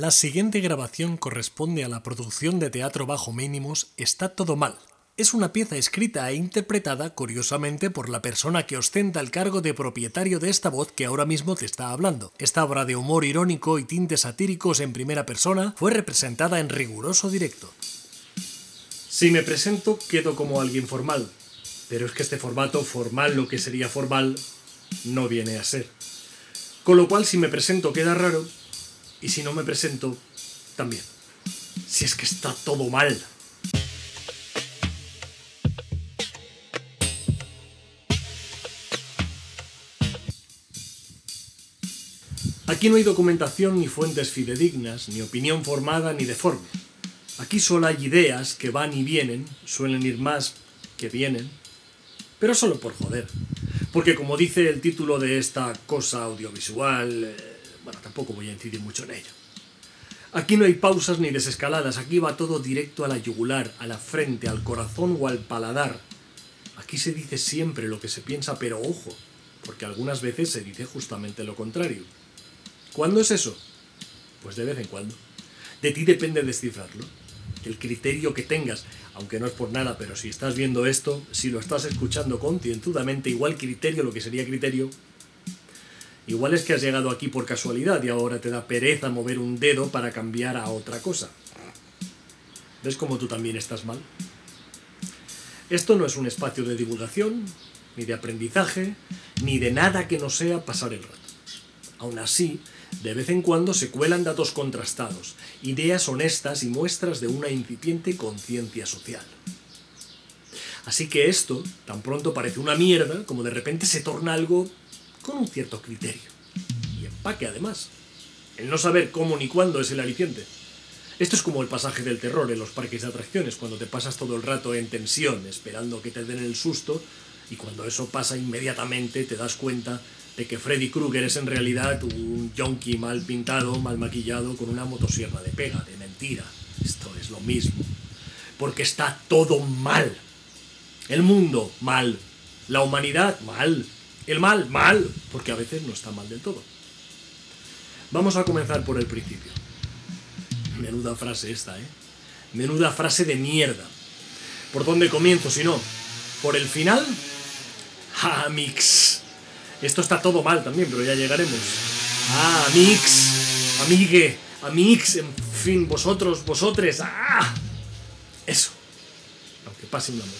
La siguiente grabación corresponde a la producción de teatro bajo mínimos Está todo mal. Es una pieza escrita e interpretada curiosamente por la persona que ostenta el cargo de propietario de esta voz que ahora mismo te está hablando. Esta obra de humor irónico y tintes satíricos en primera persona fue representada en riguroso directo. Si me presento, quedo como alguien formal, pero es que este formato formal, lo que sería formal, no viene a ser. Con lo cual, si me presento, queda raro, y si no me presento, también. Si es que está todo mal. Aquí no hay documentación ni fuentes fidedignas, ni opinión formada ni deforme. Aquí solo hay ideas que van y vienen, suelen ir más que vienen, pero solo por joder. Porque como dice el título de esta cosa audiovisual, eh, bueno, tampoco voy a incidir mucho en ello. Aquí no hay pausas ni desescaladas, aquí va todo directo a la yugular, a la frente, al corazón o al paladar. Aquí se dice siempre lo que se piensa, pero ojo, porque algunas veces se dice justamente lo contrario. ¿Cuándo es eso? Pues de vez en cuando. De ti depende descifrarlo. El criterio que tengas, aunque no es por nada, pero si estás viendo esto, si lo estás escuchando concienzudamente, igual criterio, lo que sería criterio, igual es que has llegado aquí por casualidad y ahora te da pereza mover un dedo para cambiar a otra cosa. ¿Ves cómo tú también estás mal? Esto no es un espacio de divulgación, ni de aprendizaje, ni de nada que no sea pasar el rato. Aún así, de vez en cuando se cuelan datos contrastados, ideas honestas y muestras de una incipiente conciencia social. Así que esto tan pronto parece una mierda como de repente se torna algo con un cierto criterio. Y empaque además. El no saber cómo ni cuándo es el aliciente. Esto es como el pasaje del terror en los parques de atracciones, cuando te pasas todo el rato en tensión, esperando que te den el susto, y cuando eso pasa inmediatamente te das cuenta de que Freddy Krueger es en realidad un yonki mal pintado, mal maquillado, con una motosierra de pega, de mentira. Esto es lo mismo. Porque está todo mal. El mundo, mal. La humanidad, mal. El mal, mal. Porque a veces no está mal del todo. Vamos a comenzar por el principio. Menuda frase esta, ¿eh? Menuda frase de mierda. ¿Por dónde comienzo si no? ¿Por el final? ¡Ja, mix! Esto está todo mal también, pero ya llegaremos. Ah, amix, amigue, amix, en fin, vosotros, vosotres. Ah, eso. Aunque pase un amor.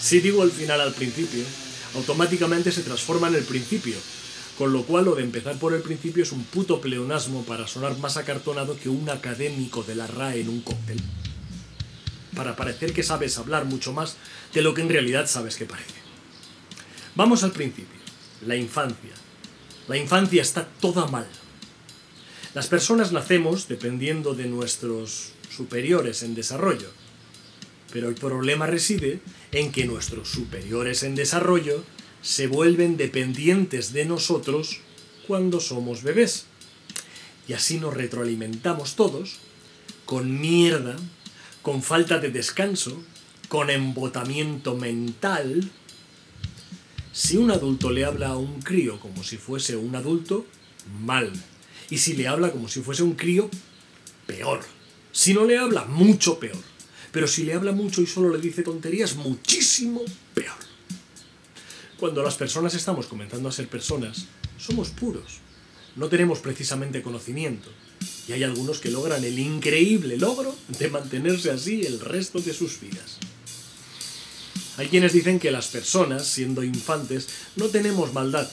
Si digo el final al principio, automáticamente se transforma en el principio. Con lo cual lo de empezar por el principio es un puto pleonasmo para sonar más acartonado que un académico de la RAE en un cóctel. Para parecer que sabes hablar mucho más de lo que en realidad sabes que parece. Vamos al principio la infancia. La infancia está toda mal. Las personas nacemos dependiendo de nuestros superiores en desarrollo, pero el problema reside en que nuestros superiores en desarrollo se vuelven dependientes de nosotros cuando somos bebés. Y así nos retroalimentamos todos con mierda, con falta de descanso, con embotamiento mental, si un adulto le habla a un crío como si fuese un adulto, mal. Y si le habla como si fuese un crío, peor. Si no le habla, mucho peor. Pero si le habla mucho y solo le dice tonterías, muchísimo peor. Cuando las personas estamos comenzando a ser personas, somos puros. No tenemos precisamente conocimiento. Y hay algunos que logran el increíble logro de mantenerse así el resto de sus vidas. Hay quienes dicen que las personas, siendo infantes, no tenemos maldad.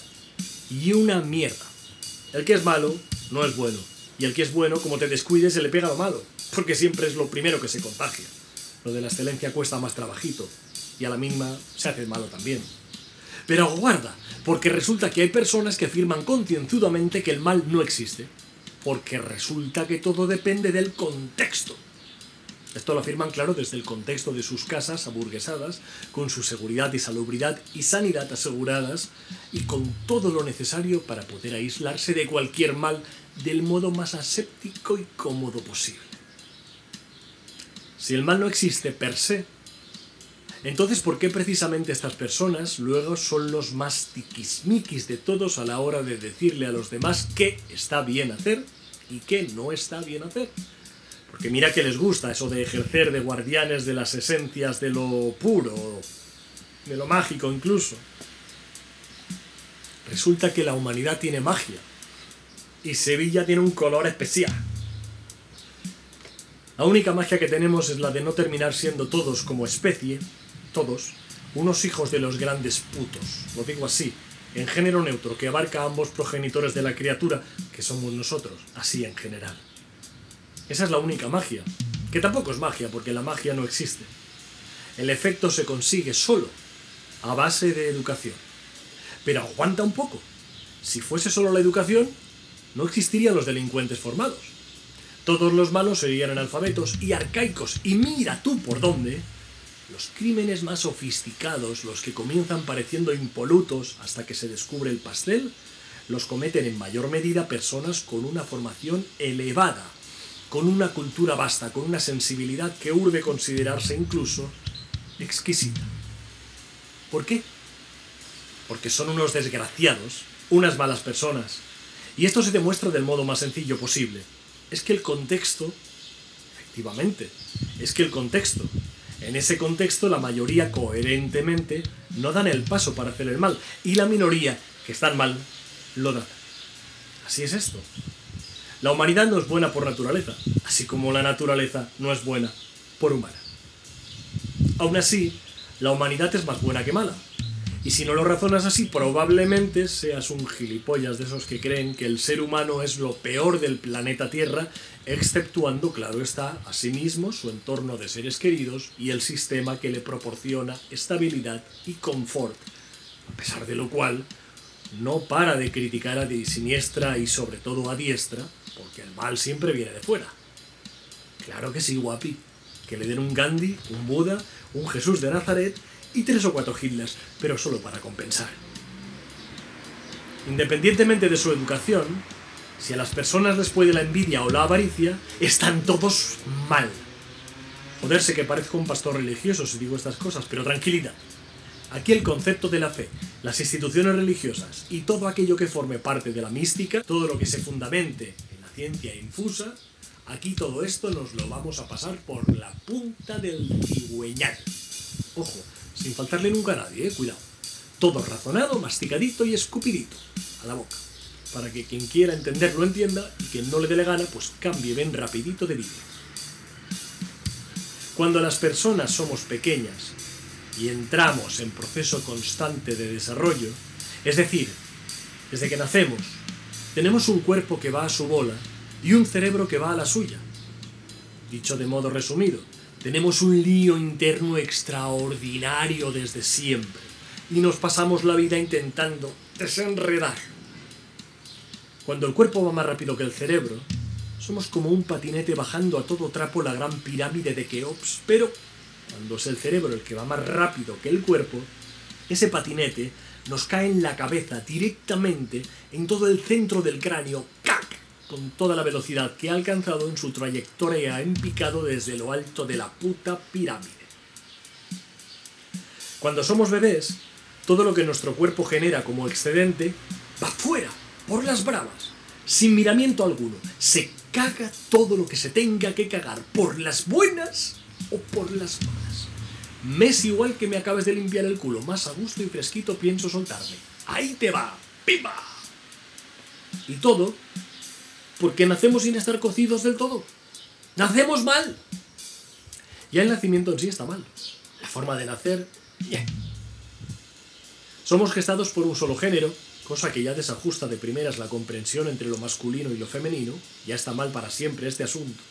Y una mierda. El que es malo no es bueno. Y el que es bueno, como te descuides, se le pega lo malo. Porque siempre es lo primero que se contagia. Lo de la excelencia cuesta más trabajito. Y a la mínima se hace malo también. Pero guarda, porque resulta que hay personas que afirman concienzudamente que el mal no existe. Porque resulta que todo depende del contexto. Esto lo afirman, claro, desde el contexto de sus casas aburguesadas, con su seguridad y salubridad y sanidad aseguradas, y con todo lo necesario para poder aislarse de cualquier mal del modo más aséptico y cómodo posible. Si el mal no existe per se, entonces ¿por qué precisamente estas personas luego son los más tiquismiquis de todos a la hora de decirle a los demás qué está bien hacer y qué no está bien hacer. Porque mira que les gusta eso de ejercer de guardianes de las esencias de lo puro, de lo mágico incluso. Resulta que la humanidad tiene magia y Sevilla tiene un color especial. La única magia que tenemos es la de no terminar siendo todos como especie, todos, unos hijos de los grandes putos, lo digo así, en género neutro, que abarca a ambos progenitores de la criatura, que somos nosotros, así en general. Esa es la única magia, que tampoco es magia, porque la magia no existe. El efecto se consigue solo, a base de educación. Pero aguanta un poco. Si fuese solo la educación, no existirían los delincuentes formados. Todos los malos serían analfabetos y arcaicos, y mira tú por dónde. Los crímenes más sofisticados, los que comienzan pareciendo impolutos hasta que se descubre el pastel, los cometen en mayor medida personas con una formación elevada, con una cultura vasta, con una sensibilidad que urge considerarse incluso exquisita. ¿Por qué? Porque son unos desgraciados, unas malas personas. Y esto se demuestra del modo más sencillo posible. Es que el contexto, efectivamente, es que el contexto, en ese contexto la mayoría coherentemente no dan el paso para hacer el mal y la minoría, que están mal, lo dan. Así es esto. La humanidad no es buena por naturaleza, así como la naturaleza no es buena por humana. Aún así, la humanidad es más buena que mala. Y si no lo razonas así, probablemente seas un gilipollas de esos que creen que el ser humano es lo peor del planeta Tierra, exceptuando, claro está, a sí mismo, su entorno de seres queridos y el sistema que le proporciona estabilidad y confort. A pesar de lo cual, no para de criticar a siniestra y sobre todo a diestra, porque el mal siempre viene de fuera. Claro que sí, guapi. Que le den un Gandhi, un Buda, un Jesús de Nazaret y tres o cuatro Hitlers, pero solo para compensar. Independientemente de su educación, si a las personas les puede la envidia o la avaricia, están todos mal. Joderse que parezco un pastor religioso si digo estas cosas, pero tranquilidad. Aquí el concepto de la fe, las instituciones religiosas y todo aquello que forme parte de la mística, todo lo que se fundamente en la ciencia infusa, aquí todo esto nos lo vamos a pasar por la punta del cigüeñal. Ojo, sin faltarle nunca a nadie, eh, cuidado. Todo razonado, masticadito y escupidito, a la boca. Para que quien quiera entenderlo entienda y quien no le dé la gana, pues cambie ven rapidito de vídeo. Cuando las personas somos pequeñas y entramos en proceso constante de desarrollo, es decir, desde que nacemos, tenemos un cuerpo que va a su bola y un cerebro que va a la suya. Dicho de modo resumido, tenemos un lío interno extraordinario desde siempre y nos pasamos la vida intentando desenredar. Cuando el cuerpo va más rápido que el cerebro, somos como un patinete bajando a todo trapo la gran pirámide de Keops, pero cuando es el cerebro el que va más rápido que el cuerpo, ese patinete nos cae en la cabeza directamente en todo el centro del cráneo, ¡cac! Con toda la velocidad que ha alcanzado en su trayectoria en picado desde lo alto de la puta pirámide. Cuando somos bebés, todo lo que nuestro cuerpo genera como excedente va fuera, por las bravas, sin miramiento alguno. Se caga todo lo que se tenga que cagar, por las buenas o por las malas. Me es igual que me acabes de limpiar el culo, más a gusto y fresquito pienso soltarme. Ahí te va, ¡pimba! Y todo porque nacemos sin estar cocidos del todo. Nacemos mal. Ya el nacimiento en sí está mal. La forma de nacer, bien. Somos gestados por un solo género, cosa que ya desajusta de primeras la comprensión entre lo masculino y lo femenino, ya está mal para siempre este asunto.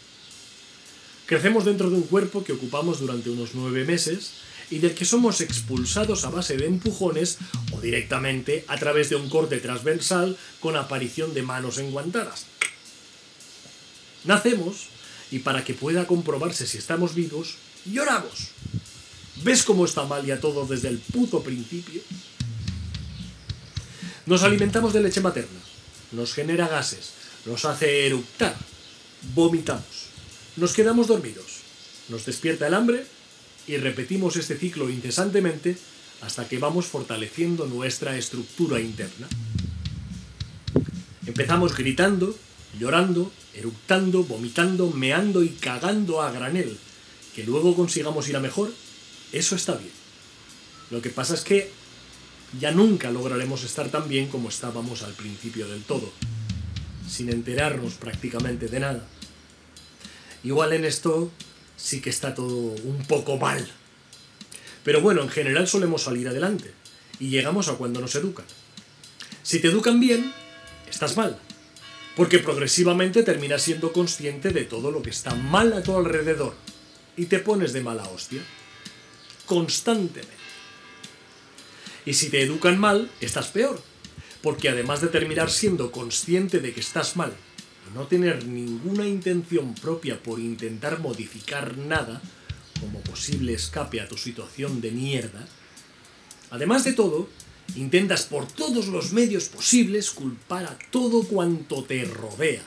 Crecemos dentro de un cuerpo que ocupamos durante unos nueve meses y del que somos expulsados a base de empujones o directamente a través de un corte transversal con aparición de manos enguantadas. Nacemos y para que pueda comprobarse si estamos vivos, lloramos. ¿Ves cómo está mal ya todo desde el puto principio? Nos alimentamos de leche materna, nos genera gases, nos hace eructar, vomitamos, nos quedamos dormidos, nos despierta el hambre y repetimos este ciclo incesantemente hasta que vamos fortaleciendo nuestra estructura interna. Empezamos gritando llorando, eructando, vomitando, meando y cagando a granel. Que luego consigamos ir a mejor, eso está bien. Lo que pasa es que ya nunca lograremos estar tan bien como estábamos al principio del todo, sin enterarnos prácticamente de nada. Igual en esto sí que está todo un poco mal. Pero bueno, en general solemos salir adelante y llegamos a cuando nos educan. Si te educan bien, estás mal, porque progresivamente terminas siendo consciente de todo lo que está mal a tu alrededor y te pones de mala hostia, constantemente. Y si te educan mal, estás peor, porque además de terminar siendo consciente de que estás mal no tener ninguna intención propia por intentar modificar nada, como posible escape a tu situación de mierda, además de todo, intentas por todos los medios posibles culpar a todo cuanto te rodea.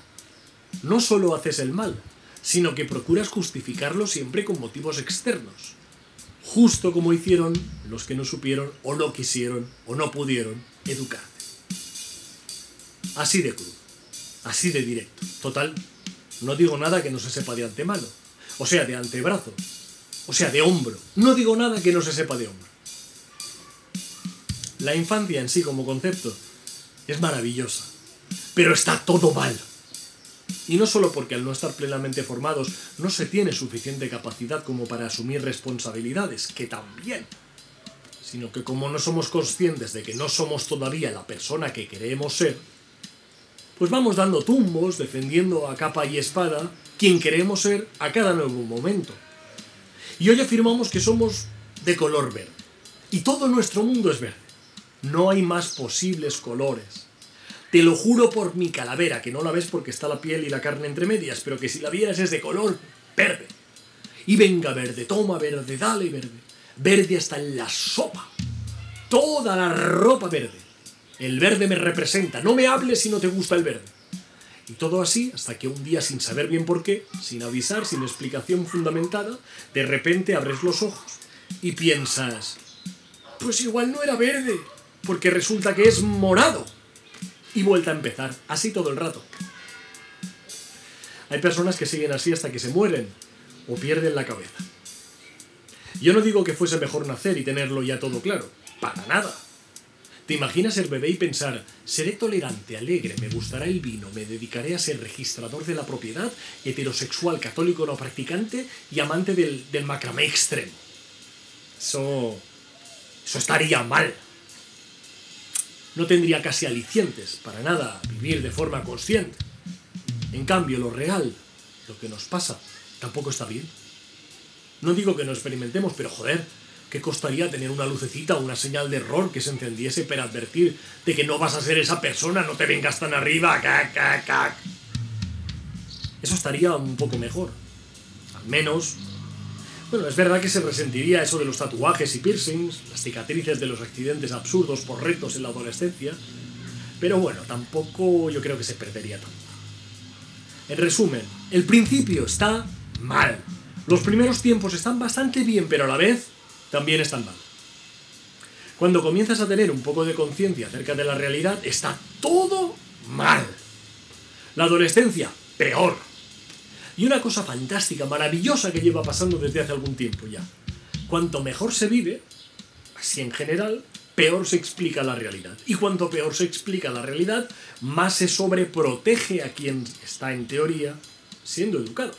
No solo haces el mal, sino que procuras justificarlo siempre con motivos externos justo como hicieron los que no supieron o no quisieron o no pudieron educarte. Así de crudo, así de directo. Total, no digo nada que no se sepa de antemano, o sea, de antebrazo, o sea, de hombro. No digo nada que no se sepa de hombro. La infancia en sí como concepto es maravillosa, pero está todo mal. Y no solo porque al no estar plenamente formados no se tiene suficiente capacidad como para asumir responsabilidades, que también, sino que como no somos conscientes de que no somos todavía la persona que queremos ser, pues vamos dando tumbos, defendiendo a capa y espada quien queremos ser a cada nuevo momento. Y hoy afirmamos que somos de color verde. Y todo nuestro mundo es verde. No hay más posibles colores. Te lo juro por mi calavera, que no la ves porque está la piel y la carne entre medias, pero que si la vieras es de color verde. Y venga verde, toma verde, dale verde. Verde hasta en la sopa. Toda la ropa verde. El verde me representa. No me hables si no te gusta el verde. Y todo así hasta que un día, sin saber bien por qué, sin avisar, sin explicación fundamentada, de repente abres los ojos y piensas, pues igual no era verde, porque resulta que es morado y vuelta a empezar, así todo el rato. Hay personas que siguen así hasta que se mueren o pierden la cabeza. Yo no digo que fuese mejor nacer y tenerlo ya todo claro, para nada. ¿Te imaginas ser bebé y pensar, seré tolerante, alegre, me gustará el vino, me dedicaré a ser registrador de la propiedad, heterosexual, católico no practicante y amante del, del macramé extremo? Eso... Eso estaría mal no tendría casi alicientes para nada vivir de forma consciente. En cambio, lo real, lo que nos pasa, tampoco está bien. No digo que no experimentemos, pero joder, ¿qué costaría tener una lucecita o una señal de error que se encendiese para advertir de que no vas a ser esa persona, no te vengas tan arriba, cac, cac, cac? Eso estaría un poco mejor. Al menos bueno, es verdad que se resentiría eso de los tatuajes y piercings, las cicatrices de los accidentes absurdos por retos en la adolescencia, pero bueno, tampoco yo creo que se perdería tanto. En resumen, el principio está mal. Los primeros tiempos están bastante bien, pero a la vez también están mal. Cuando comienzas a tener un poco de conciencia acerca de la realidad, está todo mal. La adolescencia, peor. Y una cosa fantástica, maravillosa que lleva pasando desde hace algún tiempo ya. Cuanto mejor se vive, así en general, peor se explica la realidad. Y cuanto peor se explica la realidad, más se sobreprotege a quien está en teoría siendo educado.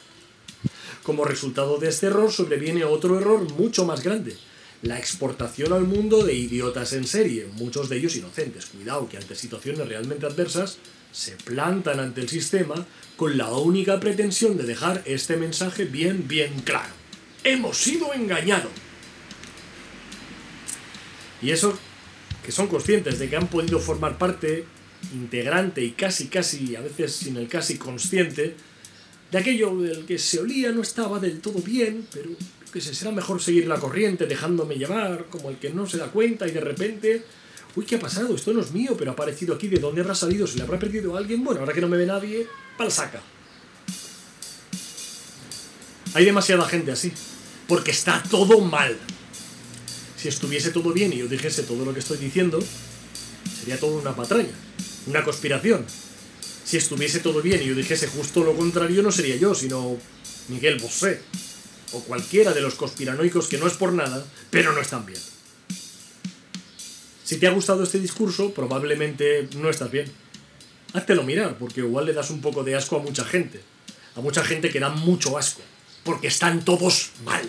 Como resultado de este error sobreviene otro error mucho más grande, la exportación al mundo de idiotas en serie, muchos de ellos inocentes. Cuidado que ante situaciones realmente adversas se plantan ante el sistema con la única pretensión de dejar este mensaje bien, bien claro. Hemos sido engañados. Y eso, que son conscientes de que han podido formar parte integrante y casi, casi, a veces sin el casi consciente, de aquello del que se olía no estaba del todo bien, pero que se será mejor seguir la corriente dejándome llevar, como el que no se da cuenta y de repente uy, ¿qué ha pasado? Esto no es mío, pero ha aparecido aquí. ¿De dónde habrá salido? ¿Se le habrá perdido a alguien? Bueno, ahora que no me ve nadie, saca. Hay demasiada gente así, porque está todo mal. Si estuviese todo bien y yo dijese todo lo que estoy diciendo, sería todo una patraña, una conspiración. Si estuviese todo bien y yo dijese justo lo contrario, no sería yo, sino Miguel Bosé. O cualquiera de los conspiranoicos que no es por nada, pero no están bien. Si te ha gustado este discurso, probablemente no estás bien. Háztelo mirar, porque igual le das un poco de asco a mucha gente. A mucha gente que da mucho asco. Porque están todos mal.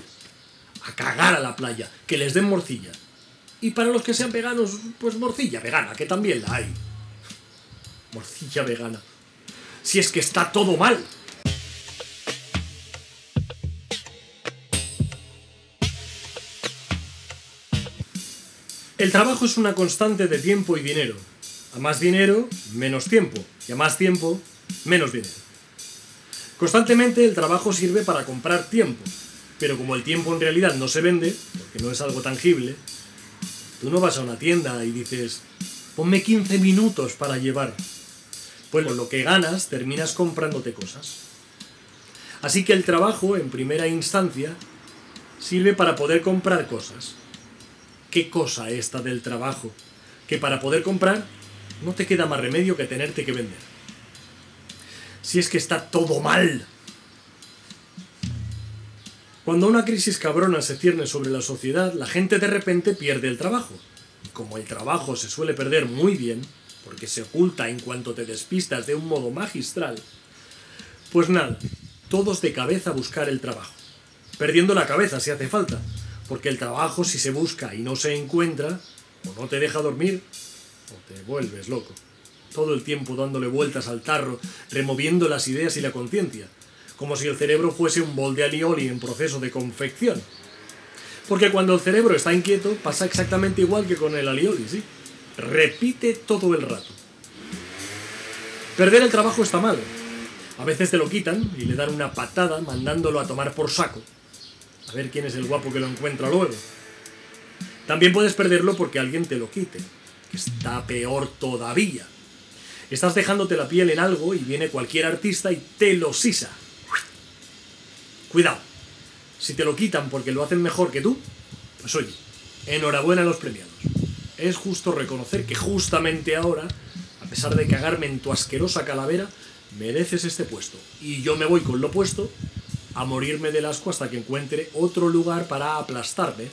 A cagar a la playa. Que les den morcilla. Y para los que sean veganos, pues morcilla vegana, que también la hay. Morcilla vegana. Si es que está todo mal. El trabajo es una constante de tiempo y dinero. A más dinero, menos tiempo. Y a más tiempo, menos dinero. Constantemente el trabajo sirve para comprar tiempo. Pero como el tiempo en realidad no se vende, porque no es algo tangible, tú no vas a una tienda y dices, ponme 15 minutos para llevar. Pues con lo que ganas terminas comprándote cosas. Así que el trabajo, en primera instancia, sirve para poder comprar cosas. ¿Qué cosa esta del trabajo? Que para poder comprar no te queda más remedio que tenerte que vender. Si es que está todo mal. Cuando una crisis cabrona se cierne sobre la sociedad, la gente de repente pierde el trabajo. Como el trabajo se suele perder muy bien, porque se oculta en cuanto te despistas de un modo magistral, pues nada, todos de cabeza a buscar el trabajo. Perdiendo la cabeza si hace falta, porque el trabajo si se busca y no se encuentra, o no te deja dormir, o te vuelves loco. Todo el tiempo dándole vueltas al tarro, removiendo las ideas y la conciencia, como si el cerebro fuese un bol de alioli en proceso de confección. Porque cuando el cerebro está inquieto, pasa exactamente igual que con el alioli, ¿sí? Repite todo el rato. Perder el trabajo está mal. A veces te lo quitan y le dan una patada mandándolo a tomar por saco. A ver quién es el guapo que lo encuentra luego. También puedes perderlo porque alguien te lo quite, que está peor todavía. Estás dejándote la piel en algo y viene cualquier artista y te lo sisa. Cuidado. Si te lo quitan porque lo hacen mejor que tú, pues oye, enhorabuena a los premiados. Es justo reconocer que justamente ahora, a pesar de cagarme en tu asquerosa calavera, mereces este puesto. Y yo me voy con lo puesto a morirme del asco hasta que encuentre otro lugar para aplastarme,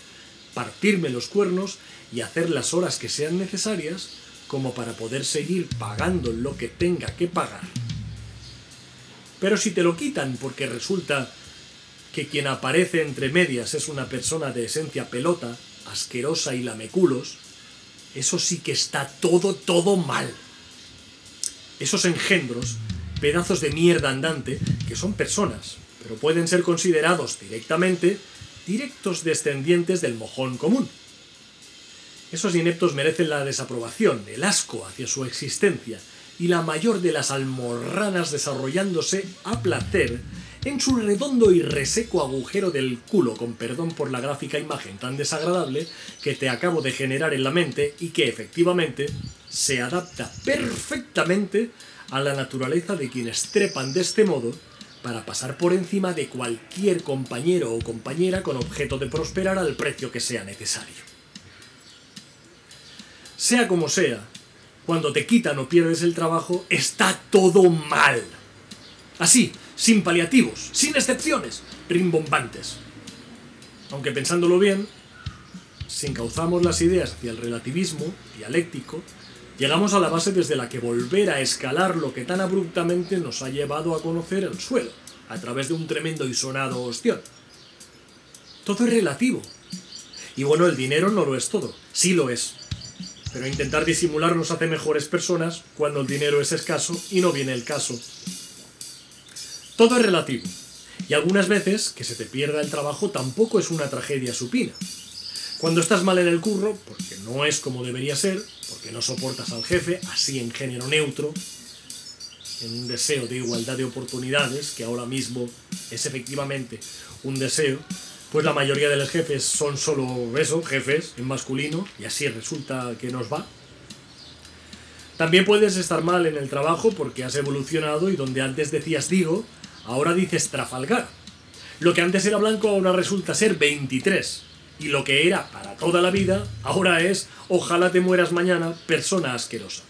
partirme los cuernos y hacer las horas que sean necesarias como para poder seguir pagando lo que tenga que pagar. Pero si te lo quitan porque resulta que quien aparece entre medias es una persona de esencia pelota, asquerosa y lameculos, eso sí que está todo, todo mal. Esos engendros, pedazos de mierda andante, que son personas, pero pueden ser considerados directamente directos descendientes del mojón común. Esos ineptos merecen la desaprobación, el asco hacia su existencia y la mayor de las almorranas desarrollándose a placer en su redondo y reseco agujero del culo, con perdón por la gráfica imagen tan desagradable que te acabo de generar en la mente y que efectivamente se adapta perfectamente a la naturaleza de quienes trepan de este modo para pasar por encima de cualquier compañero o compañera con objeto de prosperar al precio que sea necesario. Sea como sea, cuando te quitan o pierdes el trabajo, está todo mal. Así, sin paliativos, sin excepciones, rimbombantes. Aunque pensándolo bien, si encauzamos las ideas hacia el relativismo dialéctico, llegamos a la base desde la que volver a escalar lo que tan abruptamente nos ha llevado a conocer el suelo, a través de un tremendo y sonado ostión. Todo es relativo. Y bueno, el dinero no lo es todo, sí lo es. Pero intentar disimular nos hace mejores personas cuando el dinero es escaso y no viene el caso. Todo es relativo. Y algunas veces que se te pierda el trabajo tampoco es una tragedia supina. Cuando estás mal en el curro, porque no es como debería ser, porque no soportas al jefe, así en género neutro, en un deseo de igualdad de oportunidades, que ahora mismo es efectivamente un deseo, pues la mayoría de los jefes son solo eso, jefes, en masculino, y así resulta que nos va. También puedes estar mal en el trabajo porque has evolucionado y donde antes decías digo, ahora dices Trafalgar. Lo que antes era blanco ahora resulta ser 23. Y lo que era para toda la vida, ahora es ojalá te mueras mañana, persona asquerosa.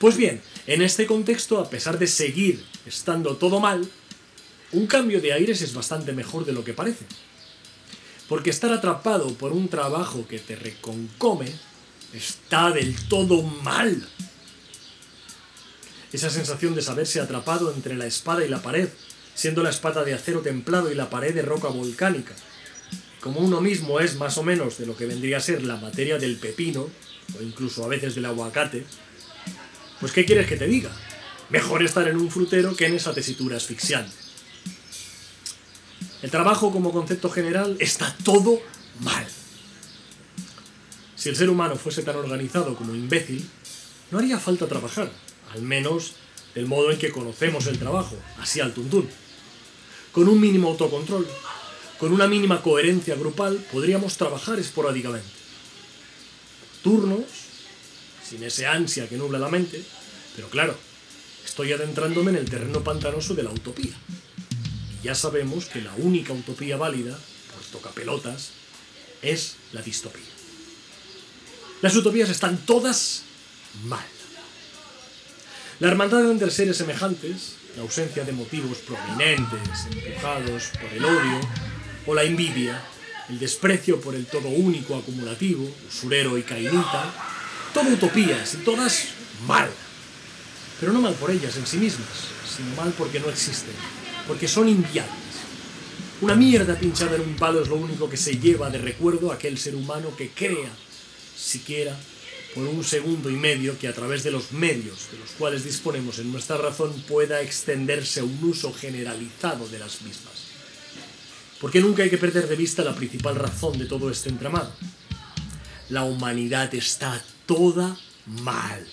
Pues bien, en este contexto, a pesar de seguir estando todo mal, un cambio de aires es bastante mejor de lo que parece. Porque estar atrapado por un trabajo que te reconcome está del todo mal. Esa sensación de saberse atrapado entre la espada y la pared, siendo la espada de acero templado y la pared de roca volcánica. Como uno mismo es más o menos de lo que vendría a ser la materia del pepino, o incluso a veces del aguacate, pues ¿qué quieres que te diga? Mejor estar en un frutero que en esa tesitura asfixiante. El trabajo como concepto general está todo mal. Si el ser humano fuese tan organizado como imbécil, no haría falta trabajar, al menos del modo en que conocemos el trabajo, así al tuntún. Con un mínimo autocontrol, con una mínima coherencia grupal, podríamos trabajar esporádicamente. Turnos, sin ese ansia que nubla la mente, pero claro, estoy adentrándome en el terreno pantanoso de la utopía. Y ya sabemos que la única utopía válida, pues toca pelotas, es la distopía. Las utopías están todas mal. La hermandad entre seres semejantes, la ausencia de motivos prominentes, empujados por el odio o la envidia, el desprecio por el todo único acumulativo, usurero y cainita, todo utopías y todas mal. Pero no mal por ellas en sí mismas, sino mal porque no existen, porque son inviables. Una mierda pinchada en un palo es lo único que se lleva de recuerdo a aquel ser humano que crea, siquiera por un segundo y medio, que a través de los medios de los cuales disponemos en nuestra razón pueda extenderse un uso generalizado de las mismas. Porque nunca hay que perder de vista la principal razón de todo este entramado. La humanidad está toda mal.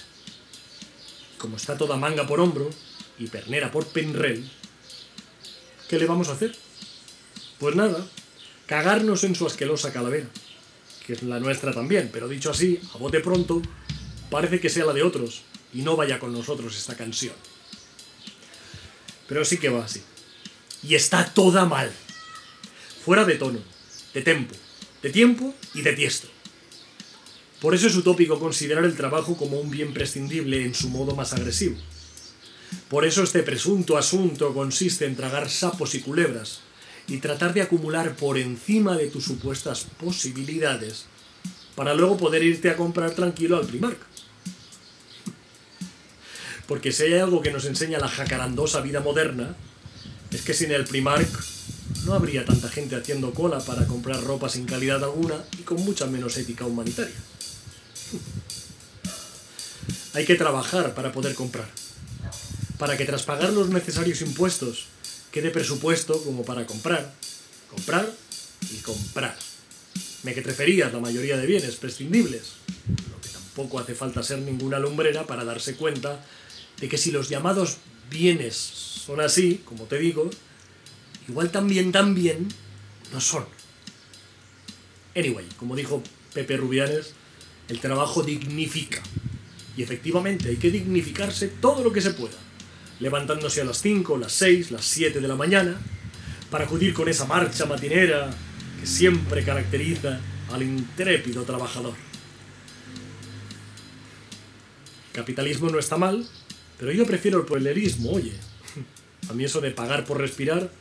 Como está toda manga por hombro y pernera por penrel, ¿qué le vamos a hacer? Pues nada, cagarnos en su asquerosa calavera, que es la nuestra también, pero dicho así, a bote pronto, parece que sea la de otros y no vaya con nosotros esta canción. Pero sí que va así. Y está toda mal. Fuera de tono, de tempo, de tiempo y de tiesto. Por eso es utópico considerar el trabajo como un bien prescindible en su modo más agresivo. Por eso este presunto asunto consiste en tragar sapos y culebras y tratar de acumular por encima de tus supuestas posibilidades para luego poder irte a comprar tranquilo al Primark. Porque si hay algo que nos enseña la jacarandosa vida moderna, es que sin el Primark no habría tanta gente haciendo cola para comprar ropa sin calidad alguna y con mucha menos ética humanitaria. Hay que trabajar para poder comprar. Para que tras pagar los necesarios impuestos quede presupuesto como para comprar, comprar y comprar. Me que preferías la mayoría de bienes prescindibles, lo que tampoco hace falta ser ninguna lumbrera para darse cuenta de que si los llamados bienes son así, como te digo, igual también, también no son. Anyway, como dijo Pepe Rubianes, el trabajo dignifica. Y efectivamente hay que dignificarse todo lo que se pueda, levantándose a las 5, las 6, las 7 de la mañana, para acudir con esa marcha matinera que siempre caracteriza al intrépido trabajador. Capitalismo no está mal, pero yo prefiero el pueblerismo, oye. A mí eso de pagar por respirar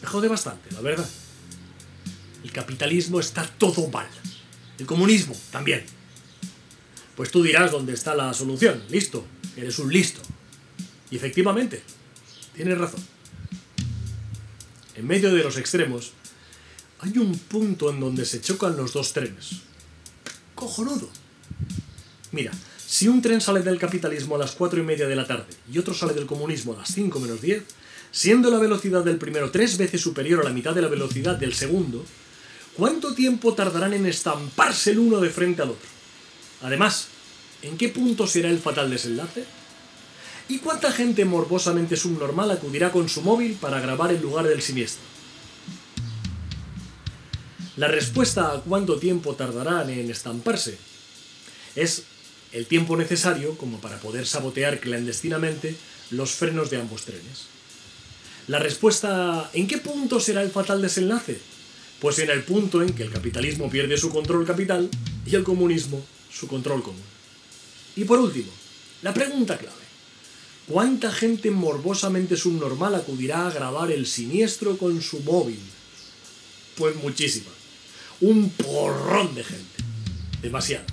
me jode bastante, la verdad. El capitalismo está todo mal. El comunismo también. Pues tú dirás dónde está la solución. Listo, eres un listo. Y efectivamente, tienes razón. En medio de los extremos, hay un punto en donde se chocan los dos trenes. Cojonudo. Mira, si un tren sale del capitalismo a las cuatro y media de la tarde y otro sale del comunismo a las 5 menos 10, siendo la velocidad del primero tres veces superior a la mitad de la velocidad del segundo, ¿cuánto tiempo tardarán en estamparse el uno de frente al otro? Además, ¿en qué punto será el fatal desenlace? ¿Y cuánta gente morbosamente subnormal acudirá con su móvil para grabar el lugar del siniestro? La respuesta a cuánto tiempo tardarán en estamparse es el tiempo necesario como para poder sabotear clandestinamente los frenos de ambos trenes. La respuesta ¿en qué punto será el fatal desenlace? Pues en el punto en que el capitalismo pierde su control capital y el comunismo su control común. Y por último, La pregunta clave. ¿Cuánta gente morbosamente subnormal acudirá a grabar el siniestro con su móvil? Pues muchísima. Un porrón de gente. Demasiado.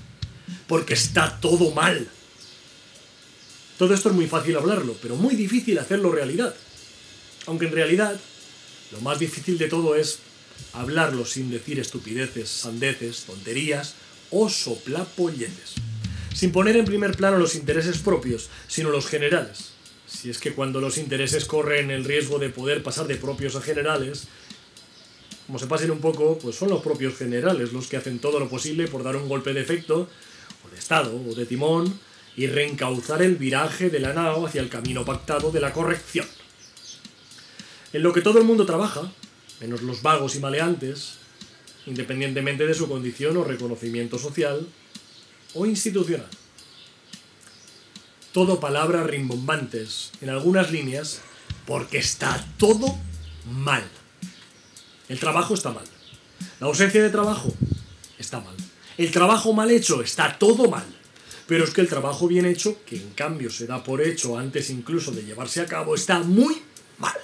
Porque está todo mal. Todo esto es muy fácil hablarlo, pero muy difícil hacerlo realidad. Aunque en realidad, lo más difícil de todo es hablarlo sin decir estupideces, sandeces, tonterías o soplapolleces sin poner en primer plano los intereses propios, sino los generales. Si es que cuando los intereses corren el riesgo de poder pasar de propios a generales, como se pasen un poco, pues son los propios generales los que hacen todo lo posible por dar un golpe de efecto, o de estado, o de timón, y reencauzar el viraje de la nao hacia el camino pactado de la corrección. En lo que todo el mundo trabaja, menos los vagos y maleantes, independientemente de su condición o reconocimiento social, o institucional. Todo palabras rimbombantes en algunas líneas porque está todo mal. El trabajo está mal. La ausencia de trabajo está mal. El trabajo mal hecho está todo mal. Pero es que el trabajo bien hecho, que en cambio se da por hecho antes incluso de llevarse a cabo, está muy mal.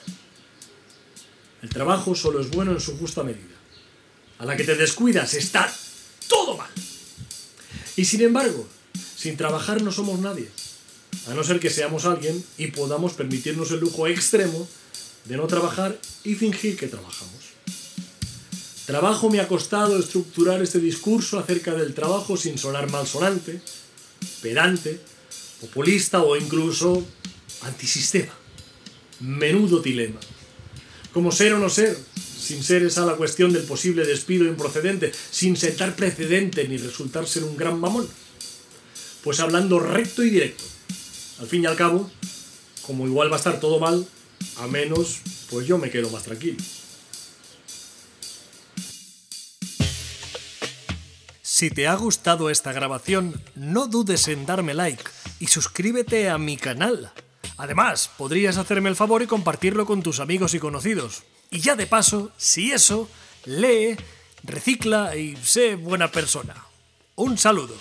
El trabajo solo es bueno en su justa medida. A la que te descuidas está todo mal. Y sin embargo, sin trabajar no somos nadie, a no ser que seamos alguien y podamos permitirnos el lujo extremo de no trabajar y fingir que trabajamos. Trabajo me ha costado estructurar este discurso acerca del trabajo sin sonar malsonante, pedante, populista o incluso antisistema. Menudo dilema. Como ser o no ser, sin ser esa la cuestión del posible despido improcedente, sin sentar precedente ni resultar ser un gran mamón. Pues hablando recto y directo. Al fin y al cabo, como igual va a estar todo mal, a menos, pues yo me quedo más tranquilo. Si te ha gustado esta grabación, no dudes en darme like y suscríbete a mi canal. Además, podrías hacerme el favor y compartirlo con tus amigos y conocidos. Y ya de paso, si eso, lee, recicla y sé buena persona. Un saludo.